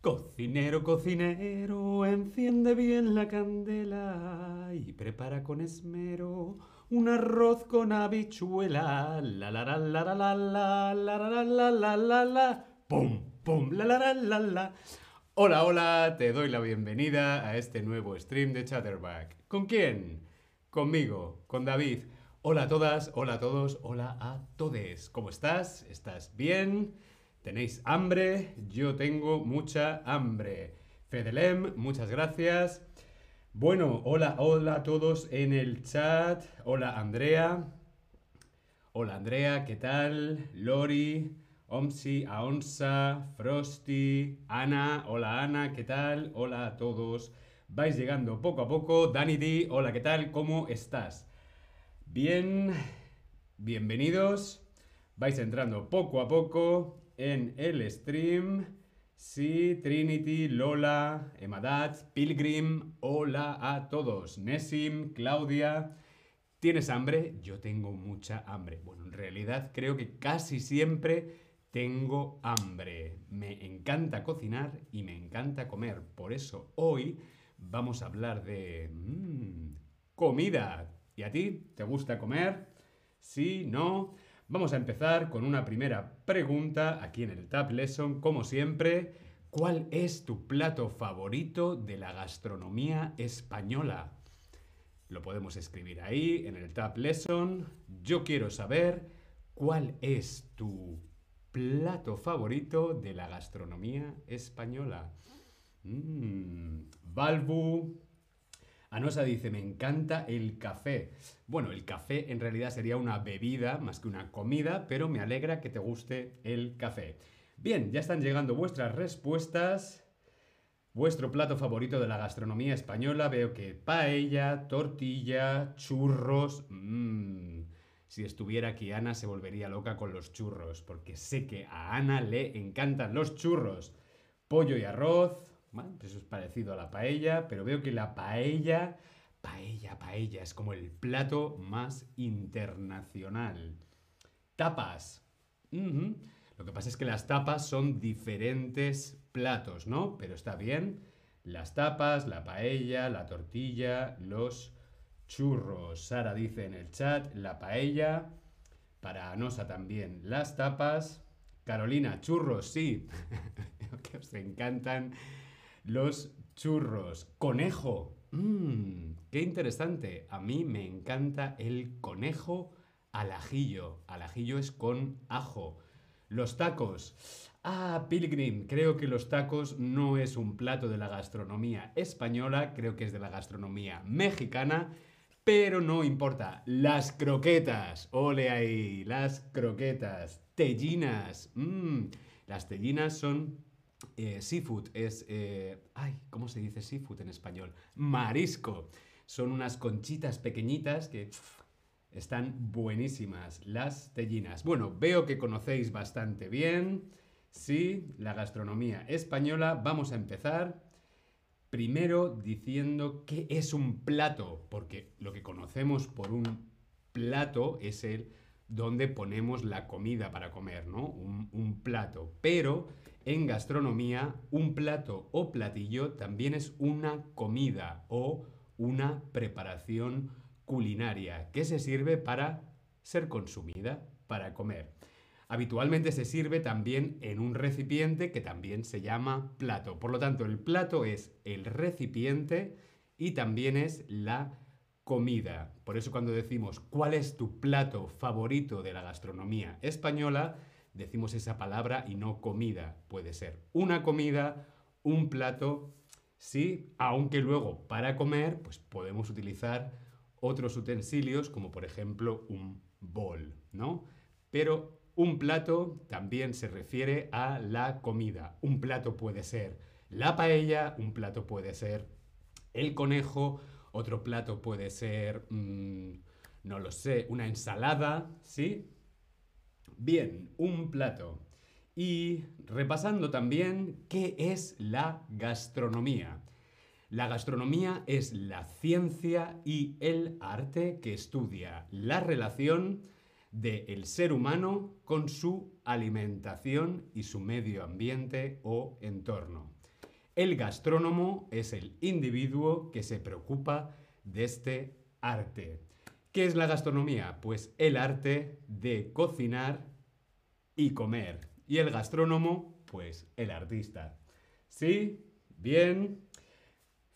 Cocinero, cocinero, enciende bien la candela y prepara con esmero un arroz con habichuela. La la la la la la la la la la la la pum pum la la la la la. Hola, hola, te doy la bienvenida a este nuevo stream de Chatterback. ¿Con quién? Conmigo, con David. Hola a todas, hola a todos, hola a todes. ¿Cómo estás? ¿Estás bien? ¿Tenéis hambre? Yo tengo mucha hambre. Fedelem, muchas gracias. Bueno, hola, hola a todos en el chat. Hola Andrea. Hola Andrea, ¿qué tal? Lori, Omsi, Aonsa, Frosty, Ana. Hola Ana, ¿qué tal? Hola a todos. Vais llegando poco a poco. Dani D, hola, ¿qué tal? ¿Cómo estás? Bien, bienvenidos. Vais entrando poco a poco en el stream. Sí, Trinity, Lola, Emadat, Pilgrim, hola a todos. Nessim, Claudia. ¿Tienes hambre? Yo tengo mucha hambre. Bueno, en realidad creo que casi siempre tengo hambre. Me encanta cocinar y me encanta comer. Por eso hoy vamos a hablar de mmm, comida. ¿Y a ti? ¿Te gusta comer? ¿Sí? ¿No? Vamos a empezar con una primera pregunta aquí en el Tab Lesson, como siempre. ¿Cuál es tu plato favorito de la gastronomía española? Lo podemos escribir ahí en el Tab Lesson. Yo quiero saber cuál es tu plato favorito de la gastronomía española. Balbu, Anosa dice, me encanta el café. Bueno, el café en realidad sería una bebida más que una comida, pero me alegra que te guste el café. Bien, ya están llegando vuestras respuestas. Vuestro plato favorito de la gastronomía española, veo que paella, tortilla, churros. Mmm. Si estuviera aquí Ana se volvería loca con los churros, porque sé que a Ana le encantan los churros. Pollo y arroz, pues eso es parecido a la paella, pero veo que la paella, paella, paella, es como el plato más internacional. Tapas. Lo que pasa es que las tapas son diferentes platos, ¿no? Pero está bien. Las tapas, la paella, la tortilla, los churros. Sara dice en el chat, la paella. Para Anosa también, las tapas. Carolina, churros, sí. que os encantan los churros. Conejo. Mmm, qué interesante. A mí me encanta el conejo al ajillo. Al ajillo es con ajo. Los tacos. Ah, Pilgrim, creo que los tacos no es un plato de la gastronomía española, creo que es de la gastronomía mexicana, pero no importa. Las croquetas. Ole ahí, las croquetas. Tellinas. Mmm, las tellinas son eh, seafood es... Eh, ay, ¿cómo se dice seafood en español? Marisco. Son unas conchitas pequeñitas que están buenísimas. Las tellinas. Bueno, veo que conocéis bastante bien. Sí, la gastronomía española. Vamos a empezar. Primero diciendo qué es un plato, porque lo que conocemos por un plato es el donde ponemos la comida para comer, ¿no? Un, un plato. Pero en gastronomía, un plato o platillo también es una comida o una preparación culinaria que se sirve para ser consumida, para comer. Habitualmente se sirve también en un recipiente que también se llama plato. Por lo tanto, el plato es el recipiente y también es la comida. Por eso cuando decimos cuál es tu plato favorito de la gastronomía española, decimos esa palabra y no comida. Puede ser una comida, un plato, sí, aunque luego para comer pues podemos utilizar otros utensilios como por ejemplo un bol, ¿no? Pero un plato también se refiere a la comida. Un plato puede ser la paella, un plato puede ser el conejo, otro plato puede ser, mmm, no lo sé, una ensalada, ¿sí? Bien, un plato. Y repasando también qué es la gastronomía. La gastronomía es la ciencia y el arte que estudia la relación del ser humano con su alimentación y su medio ambiente o entorno. El gastrónomo es el individuo que se preocupa de este arte. ¿Qué es la gastronomía? Pues el arte de cocinar y comer. Y el gastrónomo, pues el artista. ¿Sí? Bien.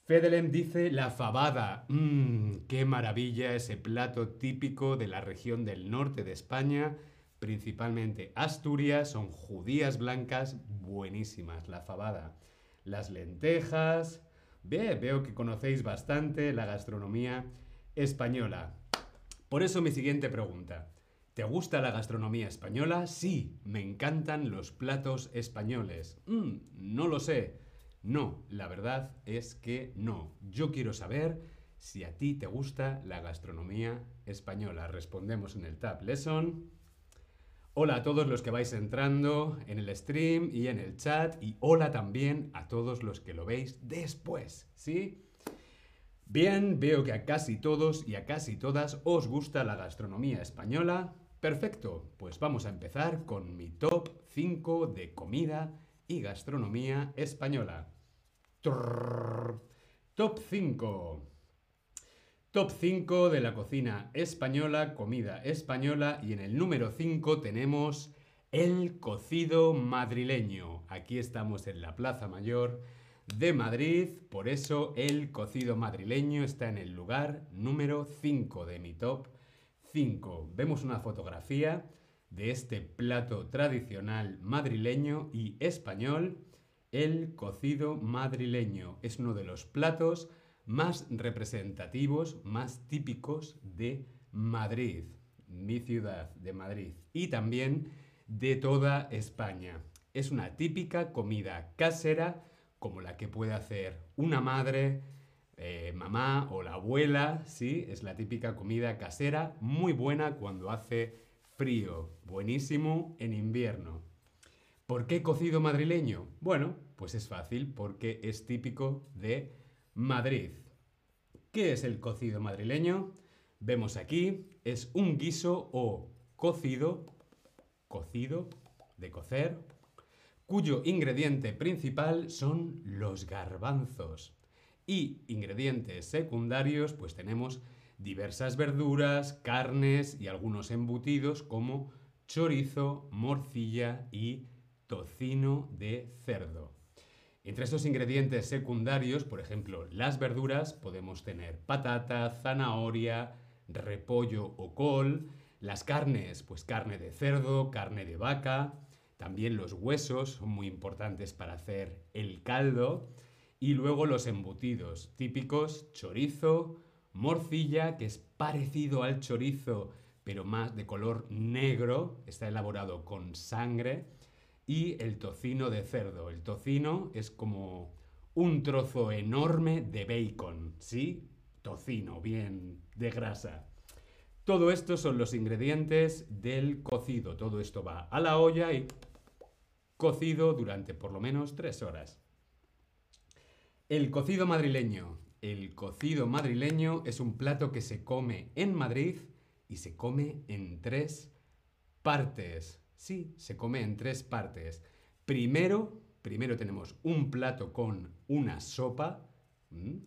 Fedelem dice la fabada. Mmm, qué maravilla ese plato típico de la región del norte de España, principalmente Asturias, son judías blancas buenísimas, la fabada. Las lentejas. Ve, veo que conocéis bastante la gastronomía española. Por eso mi siguiente pregunta. ¿Te gusta la gastronomía española? Sí, me encantan los platos españoles. Mm, no lo sé. No, la verdad es que no. Yo quiero saber si a ti te gusta la gastronomía española. Respondemos en el Tab Lesson. Hola a todos los que vais entrando en el stream y en el chat y hola también a todos los que lo veis después, ¿sí? Bien, veo que a casi todos y a casi todas os gusta la gastronomía española. Perfecto, pues vamos a empezar con mi top 5 de comida y gastronomía española. Top 5. Top 5 de la cocina española, comida española y en el número 5 tenemos el cocido madrileño. Aquí estamos en la Plaza Mayor de Madrid, por eso el cocido madrileño está en el lugar número 5 de mi top 5. Vemos una fotografía de este plato tradicional madrileño y español, el cocido madrileño. Es uno de los platos más representativos, más típicos de Madrid, mi ciudad de Madrid, y también de toda España. Es una típica comida casera como la que puede hacer una madre, eh, mamá o la abuela, ¿sí? Es la típica comida casera, muy buena cuando hace frío, buenísimo en invierno. ¿Por qué cocido madrileño? Bueno, pues es fácil, porque es típico de Madrid. ¿Qué es el cocido madrileño? Vemos aquí, es un guiso o cocido, cocido, de cocer, cuyo ingrediente principal son los garbanzos. Y ingredientes secundarios, pues tenemos diversas verduras, carnes y algunos embutidos como chorizo, morcilla y tocino de cerdo. Entre estos ingredientes secundarios, por ejemplo, las verduras, podemos tener patata, zanahoria, repollo o col, las carnes, pues carne de cerdo, carne de vaca, también los huesos son muy importantes para hacer el caldo, y luego los embutidos típicos, chorizo, morcilla, que es parecido al chorizo, pero más de color negro, está elaborado con sangre, y el tocino de cerdo. El tocino es como un trozo enorme de bacon, ¿sí? Tocino, bien de grasa. Todo esto son los ingredientes del cocido. Todo esto va a la olla y cocido durante por lo menos tres horas. El cocido madrileño. El cocido madrileño es un plato que se come en Madrid y se come en tres partes. Sí, se come en tres partes. Primero, primero tenemos un plato con una sopa,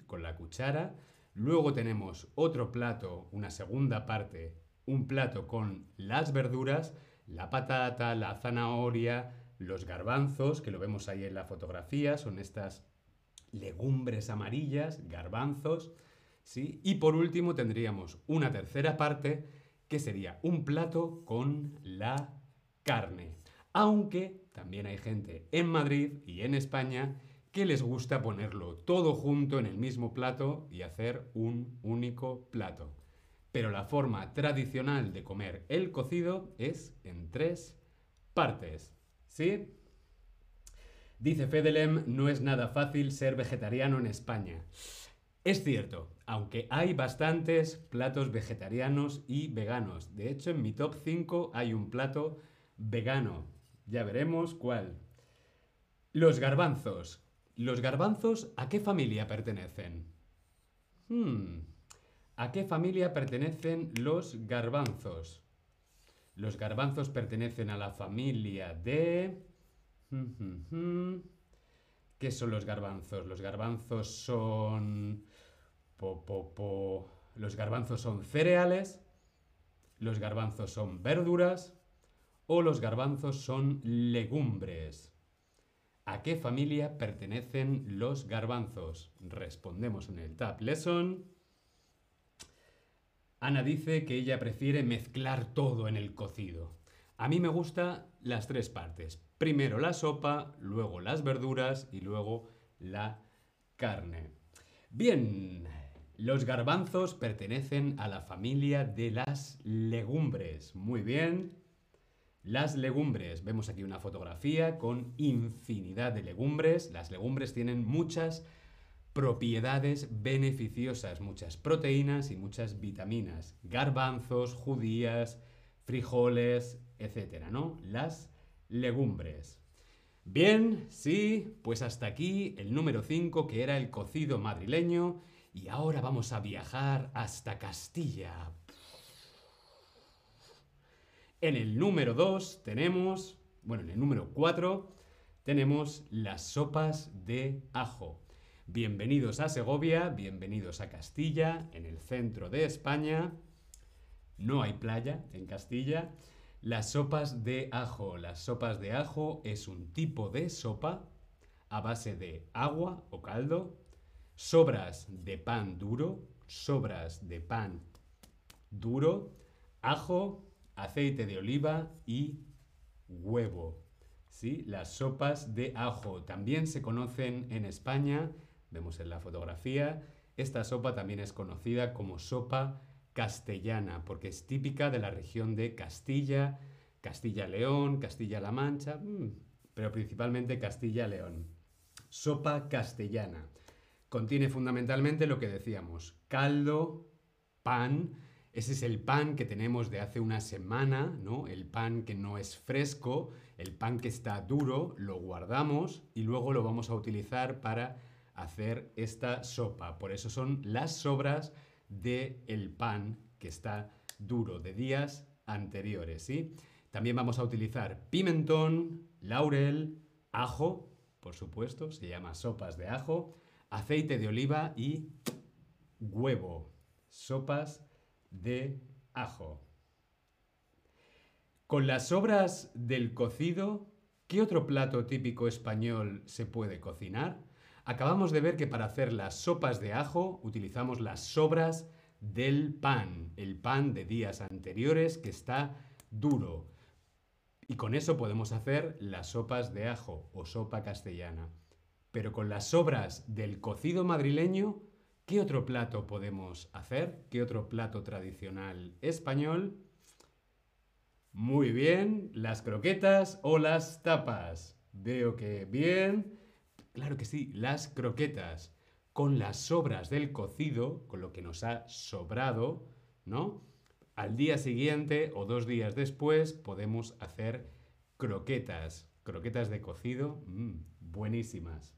con la cuchara. Luego tenemos otro plato, una segunda parte, un plato con las verduras, la patata, la zanahoria, los garbanzos, que lo vemos ahí en la fotografía, son estas legumbres amarillas, garbanzos, ¿sí? Y por último tendríamos una tercera parte que sería un plato con la carne. Aunque también hay gente en Madrid y en España que les gusta ponerlo todo junto en el mismo plato y hacer un único plato. Pero la forma tradicional de comer el cocido es en tres partes. ¿Sí? Dice Fedelem, no es nada fácil ser vegetariano en España. Es cierto, aunque hay bastantes platos vegetarianos y veganos. De hecho, en mi top 5 hay un plato vegano. Ya veremos cuál. Los garbanzos. ¿Los garbanzos a qué familia pertenecen? Hmm. ¿A qué familia pertenecen los garbanzos? Los garbanzos pertenecen a la familia de... ¿Qué son los garbanzos? Los garbanzos son... Los garbanzos son cereales, los garbanzos son verduras o los garbanzos son legumbres. ¿A qué familia pertenecen los garbanzos? Respondemos en el Tab Lesson. Ana dice que ella prefiere mezclar todo en el cocido. A mí me gusta las tres partes. Primero la sopa, luego las verduras y luego la carne. Bien, los garbanzos pertenecen a la familia de las legumbres. Muy bien. Las legumbres. Vemos aquí una fotografía con infinidad de legumbres. Las legumbres tienen muchas propiedades beneficiosas, muchas proteínas y muchas vitaminas. Garbanzos, judías, frijoles, etcétera, ¿no? Las legumbres. Bien, sí, pues hasta aquí el número 5 que era el cocido madrileño y ahora vamos a viajar hasta Castilla. En el número 2 tenemos, bueno, en el número 4 tenemos las sopas de ajo. Bienvenidos a Segovia, bienvenidos a Castilla, en el centro de España. No hay playa en Castilla. Las sopas de ajo. Las sopas de ajo es un tipo de sopa a base de agua o caldo, sobras de pan duro, sobras de pan duro, ajo, aceite de oliva y huevo. ¿Sí? Las sopas de ajo también se conocen en España, vemos en la fotografía. Esta sopa también es conocida como sopa castellana, porque es típica de la región de Castilla, Castilla-León, Castilla-La Mancha, mm, pero principalmente Castilla-León. Sopa castellana. Contiene fundamentalmente lo que decíamos, caldo, pan, ese es el pan que tenemos de hace una semana, ¿no? El pan que no es fresco, el pan que está duro, lo guardamos y luego lo vamos a utilizar para hacer esta sopa. Por eso son las sobras del el pan que está duro de días anteriores, ¿sí? También vamos a utilizar pimentón, laurel, ajo, por supuesto, se llama sopas de ajo, aceite de oliva y huevo. Sopas de ajo. Con las sobras del cocido, ¿qué otro plato típico español se puede cocinar? Acabamos de ver que para hacer las sopas de ajo utilizamos las sobras del pan, el pan de días anteriores que está duro. Y con eso podemos hacer las sopas de ajo o sopa castellana. Pero con las sobras del cocido madrileño, ¿qué otro plato podemos hacer? ¿Qué otro plato tradicional español? Muy bien, las croquetas o las tapas. Veo que bien. Claro que sí, las croquetas. Con las sobras del cocido, con lo que nos ha sobrado, ¿no? Al día siguiente o dos días después podemos hacer croquetas. Croquetas de cocido, mmm, buenísimas.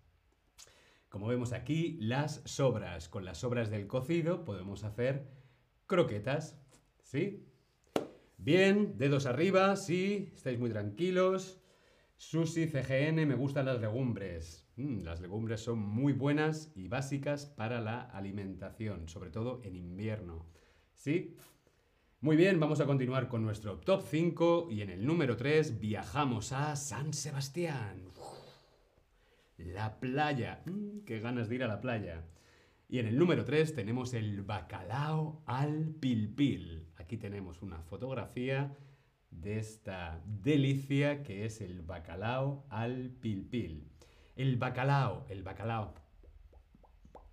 Como vemos aquí, las sobras. Con las sobras del cocido podemos hacer croquetas. ¿Sí? Bien, dedos arriba, sí, estáis muy tranquilos. Susi, CGN, me gustan las legumbres. Mm, las legumbres son muy buenas y básicas para la alimentación, sobre todo en invierno. ¿Sí? Muy bien, vamos a continuar con nuestro top 5 y en el número 3 viajamos a San Sebastián. La playa. Mm, qué ganas de ir a la playa. Y en el número 3 tenemos el bacalao al pilpil. Aquí tenemos una fotografía de esta delicia que es el bacalao al pilpil. El bacalao, el bacalao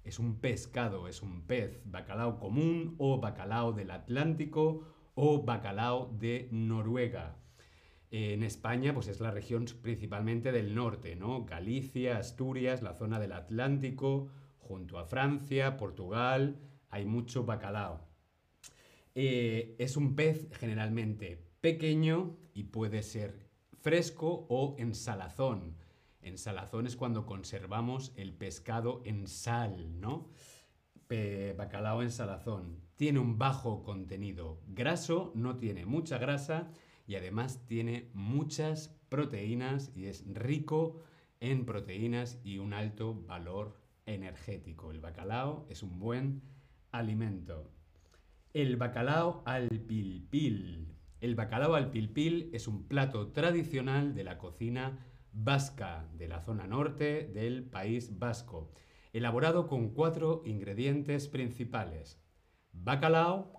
es un pescado, es un pez, bacalao común o bacalao del Atlántico o bacalao de Noruega en España, pues es la región principalmente del norte, ¿no? Galicia, Asturias, la zona del Atlántico, junto a Francia, Portugal, hay mucho bacalao. Eh, es un pez generalmente pequeño y puede ser fresco o en salazón. En salazón es cuando conservamos el pescado en sal, ¿no? bacalao en salazón. Tiene un bajo contenido graso, no tiene mucha grasa y además tiene muchas proteínas y es rico en proteínas y un alto valor energético. El bacalao es un buen alimento. El bacalao al pilpil. El bacalao al pilpil es un plato tradicional de la cocina vasca, de la zona norte del país vasco, elaborado con cuatro ingredientes principales. Bacalao,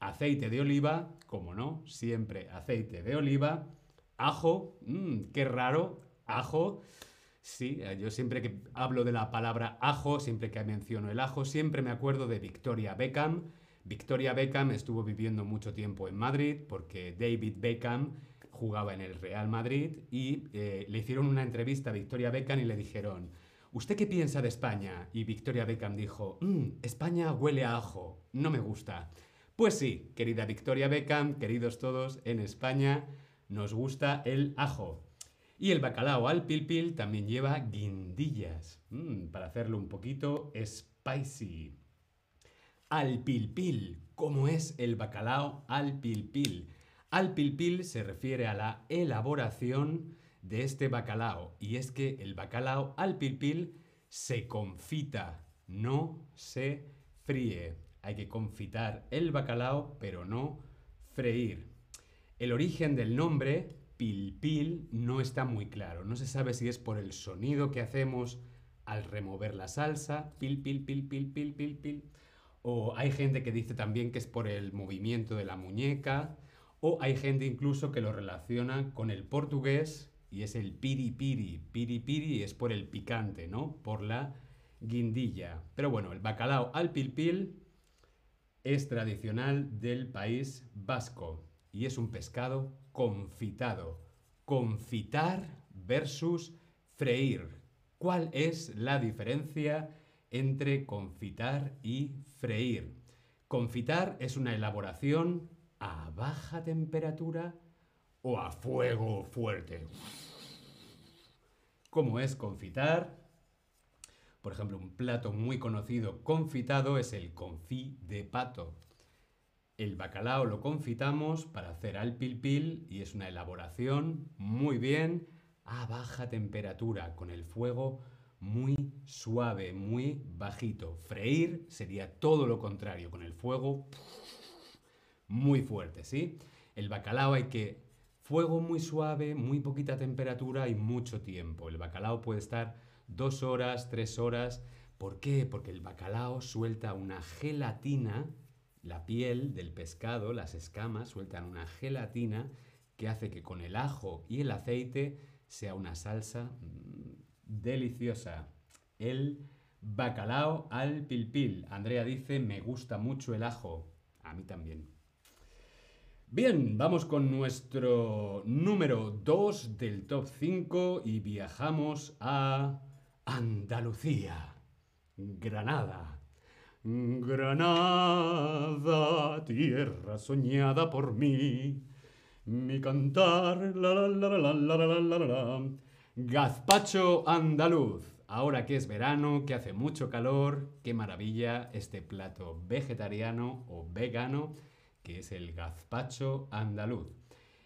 aceite de oliva, como no, siempre aceite de oliva, ajo, mmm, qué raro, ajo, sí, eh, yo siempre que hablo de la palabra ajo, siempre que menciono el ajo, siempre me acuerdo de Victoria Beckham. Victoria Beckham estuvo viviendo mucho tiempo en Madrid porque David Beckham jugaba en el Real Madrid y eh, le hicieron una entrevista a Victoria Beckham y le dijeron, ¿usted qué piensa de España? Y Victoria Beckham dijo, mm, España huele a ajo, no me gusta. Pues sí, querida Victoria Beckham, queridos todos, en España nos gusta el ajo. Y el bacalao al pilpil también lleva guindillas, mm, para hacerlo un poquito spicy. Al pilpil, ¿cómo es el bacalao al pilpil? Al pilpil se refiere a la elaboración de este bacalao y es que el bacalao al pilpil se confita, no se fríe. Hay que confitar el bacalao, pero no freír. El origen del nombre pilpil no está muy claro. No se sabe si es por el sonido que hacemos al remover la salsa, pil, pil, pil, pil, pil, pil, pil. O hay gente que dice también que es por el movimiento de la muñeca. O hay gente incluso que lo relaciona con el portugués y es el piripiri. Piripiri es por el picante, ¿no? Por la guindilla. Pero bueno, el bacalao al pilpil es tradicional del país vasco y es un pescado confitado. Confitar versus freír. ¿Cuál es la diferencia entre confitar y freír? Confitar es una elaboración a baja temperatura o a fuego fuerte. ¿Cómo es confitar? Por ejemplo, un plato muy conocido confitado es el confit de pato. El bacalao lo confitamos para hacer al pilpil y es una elaboración muy bien a baja temperatura, con el fuego muy suave, muy bajito. Freír sería todo lo contrario, con el fuego muy fuerte, ¿sí? El bacalao hay que fuego muy suave, muy poquita temperatura y mucho tiempo. El bacalao puede estar dos horas, tres horas. ¿Por qué? Porque el bacalao suelta una gelatina, la piel del pescado, las escamas, sueltan una gelatina que hace que con el ajo y el aceite sea una salsa deliciosa. El bacalao al pilpil. Andrea dice, me gusta mucho el ajo. A mí también. Bien, vamos con nuestro número 2 del top 5 y viajamos a Andalucía, Granada. Granada, tierra soñada por mí, mi cantar, la la la la la la la la la. Gazpacho andaluz. Ahora que es verano, que hace mucho calor, qué maravilla este plato vegetariano o vegano que es el gazpacho andaluz.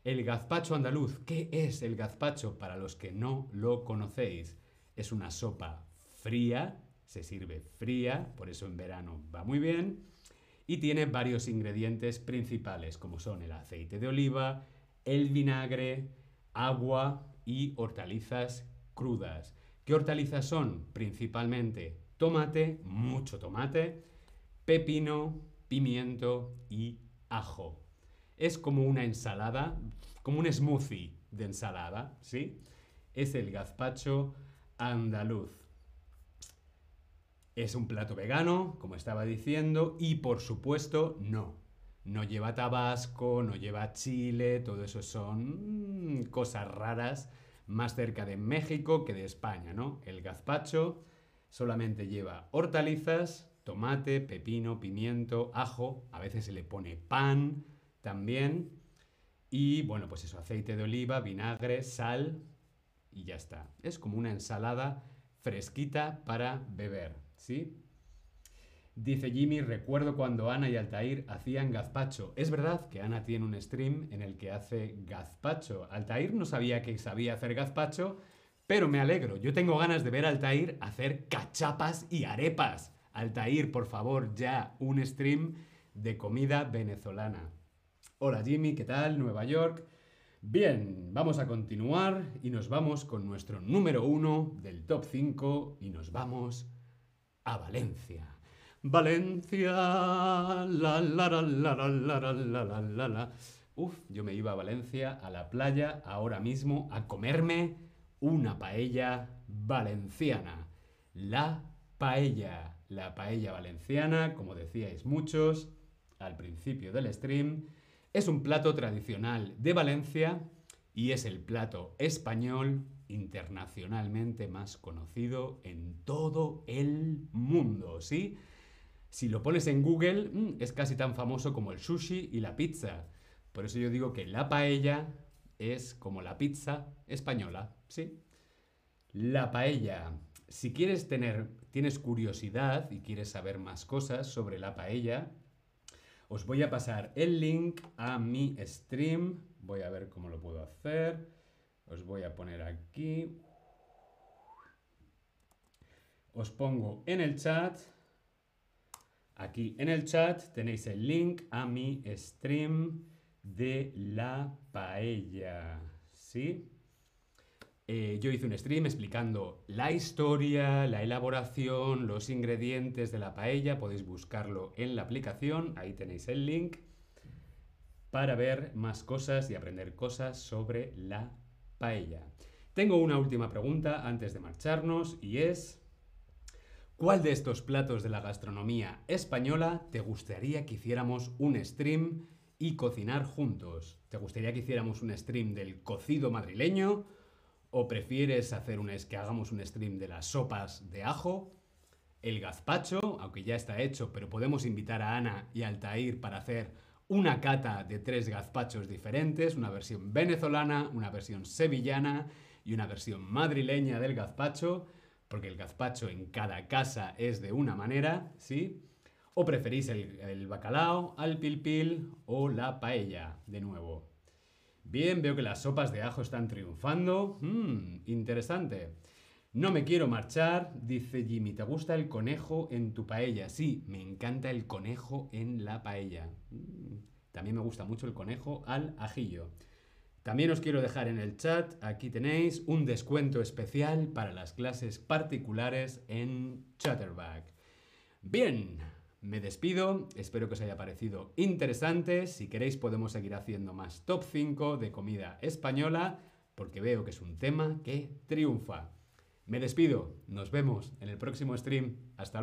El gazpacho andaluz, ¿qué es el gazpacho para los que no lo conocéis? Es una sopa fría, se sirve fría, por eso en verano va muy bien, y tiene varios ingredientes principales, como son el aceite de oliva, el vinagre, agua y hortalizas crudas. ¿Qué hortalizas son? Principalmente tomate, mucho tomate, pepino, pimiento y ajo. Es como una ensalada, como un smoothie de ensalada, ¿sí? Es el gazpacho andaluz. Es un plato vegano, como estaba diciendo, y por supuesto no. No lleva tabasco, no lleva chile, todo eso son mm, cosas raras más cerca de México que de España, ¿no? El gazpacho solamente lleva hortalizas, tomate, pepino, pimiento, ajo, a veces se le pone pan también, y bueno, pues eso, aceite de oliva, vinagre, sal, y ya está. Es como una ensalada fresquita para beber, ¿sí? Dice Jimmy, recuerdo cuando Ana y Altair hacían gazpacho. Es verdad que Ana tiene un stream en el que hace gazpacho. Altair no sabía que sabía hacer gazpacho, Pero me alegro, yo tengo ganas de ver a Altair hacer cachapas y arepas. Altair, por favor, ya un stream de comida venezolana. Hola Jimmy, ¿qué tal? Nueva York. Bien, vamos a continuar y nos vamos con nuestro número uno del top 5 y nos vamos a Valencia. Valencia, la la la la la la la la la la Uf, yo me iba a Valencia, a la playa, ahora mismo, a comerme una paella valenciana. La paella, la paella valenciana, como decíais muchos al principio del stream, es un plato tradicional de Valencia y es el plato español internacionalmente más conocido en todo el mundo, ¿sí? Si lo pones en Google, mm, es casi tan famoso como el sushi y la pizza. Por eso yo digo que la paella es como la pizza española, ¿sí? La paella. Si quieres tener, tienes curiosidad y quieres saber más cosas sobre la paella, os voy a pasar el link a mi stream. Voy a ver cómo lo puedo hacer. Os voy a poner aquí. Os pongo en el chat. Aquí en el chat tenéis el link a mi stream de la paella. ¿Sí? Eh, yo hice un stream explicando la historia, la elaboración, los ingredientes de la paella. Podéis buscarlo en la aplicación, ahí tenéis el link, para ver más cosas y aprender cosas sobre la paella. Tengo una última pregunta antes de marcharnos y es, ¿cuál de estos platos de la gastronomía española te gustaría que hiciéramos un stream y cocinar juntos? ¿Te gustaría que hiciéramos un stream del cocido madrileño? ¿O prefieres hacer un, que hagamos un stream de las sopas de ajo? El gazpacho, aunque ya está hecho, pero podemos invitar a Ana y Altair para hacer una cata de tres gazpachos diferentes, una versión venezolana, una versión sevillana y una versión madrileña del gazpacho, porque el gazpacho en cada casa es de una manera, ¿sí? O preferís el, bacalao, al pilpil o la paella, de nuevo. Bien, veo que las sopas de ajo están triunfando. Mmm, interesante. No me quiero marchar, dice Jimmy. ¿Te gusta el conejo en tu paella? Sí, me encanta el conejo en la paella. Mm, también me gusta mucho el conejo al ajillo. También os quiero dejar en el chat, aquí tenéis un descuento especial para las clases particulares en Chatterback. Bien, me despido, espero que os haya parecido interesante. Si queréis podemos seguir haciendo más top 5 de comida española, porque veo que es un tema que triunfa. Me despido, nos vemos en el próximo stream. Hasta luego.